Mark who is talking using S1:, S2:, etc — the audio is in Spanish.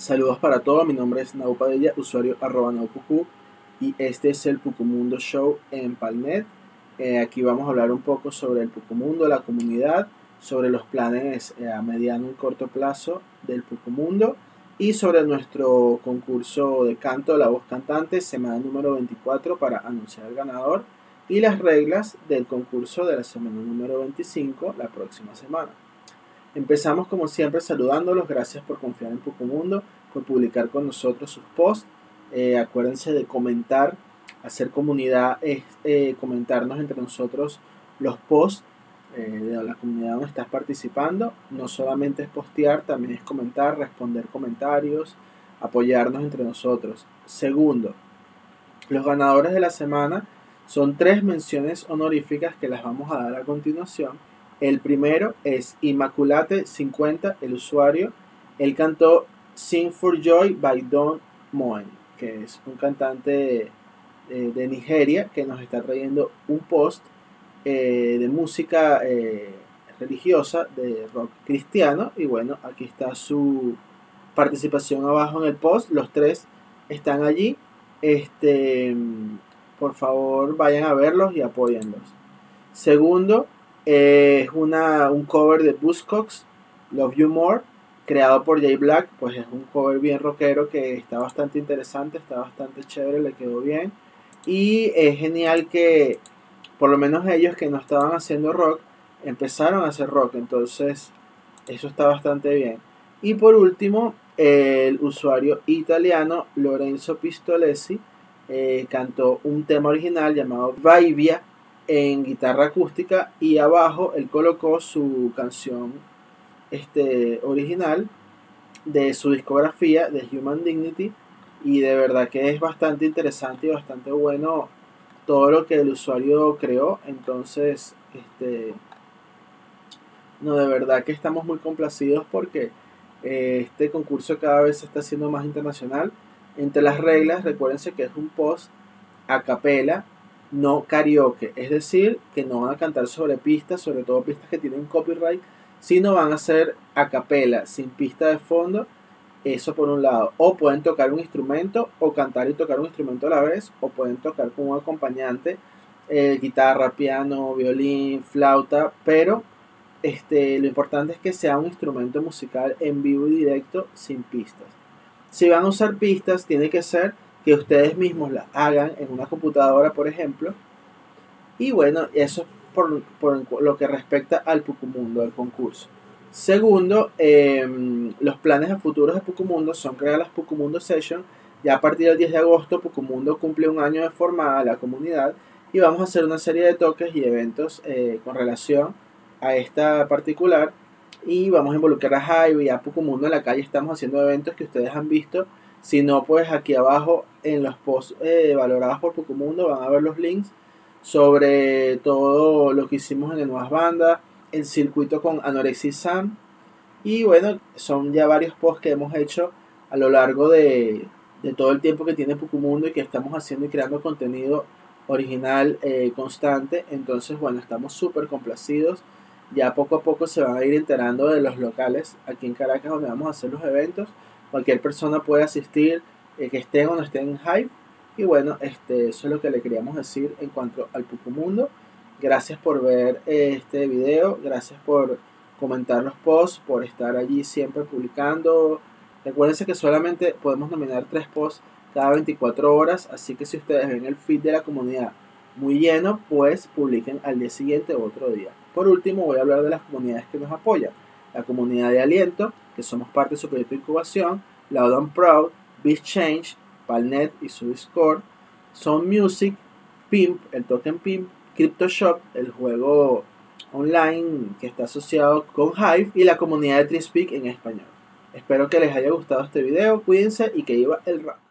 S1: Saludos para todos, mi nombre es Nau Padilla, usuario arroba naupucu y este es el Pucumundo Show en Palnet. Eh, aquí vamos a hablar un poco sobre el Pucumundo, la comunidad, sobre los planes eh, a mediano y corto plazo del Pucumundo y sobre nuestro concurso de canto La Voz Cantante, semana número 24 para anunciar al ganador y las reglas del concurso de la semana número 25 la próxima semana. Empezamos como siempre saludándolos, gracias por confiar en Pucumundo, por publicar con nosotros sus posts. Eh, acuérdense de comentar, hacer comunidad, es eh, comentarnos entre nosotros los posts eh, de la comunidad donde estás participando. No solamente es postear, también es comentar, responder comentarios, apoyarnos entre nosotros. Segundo, los ganadores de la semana son tres menciones honoríficas que las vamos a dar a continuación el primero es Immaculate50, el usuario. Él cantó Sing for Joy by Don Moen, que es un cantante de Nigeria que nos está trayendo un post eh, de música eh, religiosa, de rock cristiano. Y bueno, aquí está su participación abajo en el post. Los tres están allí. Este, por favor, vayan a verlos y apóyenlos. Segundo, es una, un cover de Buzzcocks, Love You More, creado por Jay Black. Pues es un cover bien rockero que está bastante interesante, está bastante chévere, le quedó bien. Y es genial que por lo menos ellos que no estaban haciendo rock, empezaron a hacer rock. Entonces, eso está bastante bien. Y por último, el usuario italiano Lorenzo Pistolesi eh, cantó un tema original llamado Vaivia en guitarra acústica y abajo él colocó su canción este, original de su discografía de Human Dignity y de verdad que es bastante interesante y bastante bueno todo lo que el usuario creó. Entonces este no de verdad que estamos muy complacidos porque eh, este concurso cada vez se está haciendo más internacional. Entre las reglas recuérdense que es un post a capela no karaoke, es decir, que no van a cantar sobre pistas, sobre todo pistas que tienen copyright, sino van a ser a capela, sin pista de fondo, eso por un lado, o pueden tocar un instrumento, o cantar y tocar un instrumento a la vez, o pueden tocar con un acompañante, eh, guitarra, piano, violín, flauta, pero este, lo importante es que sea un instrumento musical en vivo y directo sin pistas. Si van a usar pistas, tiene que ser que ustedes mismos la hagan en una computadora, por ejemplo. Y bueno, eso por, por lo que respecta al Pucumundo, al concurso. Segundo, em, los planes a futuros de Pucumundo son crear las Pucumundo Session. Ya a partir del 10 de agosto, Pucumundo cumple un año de formada la comunidad y vamos a hacer una serie de toques y eventos eh, con relación a esta particular. Y vamos a involucrar a Hive y a Pucumundo en la calle. Estamos haciendo eventos que ustedes han visto si no, pues aquí abajo en los posts eh, valorados por Mundo van a ver los links sobre todo lo que hicimos en el Nuevas Bandas, el circuito con Anorexia Sam. Y bueno, son ya varios posts que hemos hecho a lo largo de, todo el tiempo que tiene Mundo y que estamos haciendo y creando contenido original eh, constante. Entonces, bueno, estamos súper complacidos. Ya poco a poco se van a ir enterando de los locales aquí en Caracas donde vamos a hacer los eventos. Cualquier persona puede asistir, eh, que esté o no esté en Hype. Y bueno, este, eso es lo que le queríamos decir en cuanto al Mundo. Gracias por ver eh, este video, gracias por comentar los posts, por estar allí siempre publicando. Recuerden que solamente podemos nominar tres posts cada 24 horas, así que si ustedes ven el feed de la comunidad muy lleno, pues publiquen al día siguiente o otro día. Por último, voy a hablar de las comunidades que nos apoyan. La comunidad de aliento, que somos parte de su proyecto de incubación, Loud Proud, Beast Change, Palnet y su Discord, Sound Music, Pimp, el token Pimp, CryptoShop, el juego online que está asociado con Hive y la comunidad de Trispeak en español. Espero que les haya gustado este video, cuídense y que iba el rap.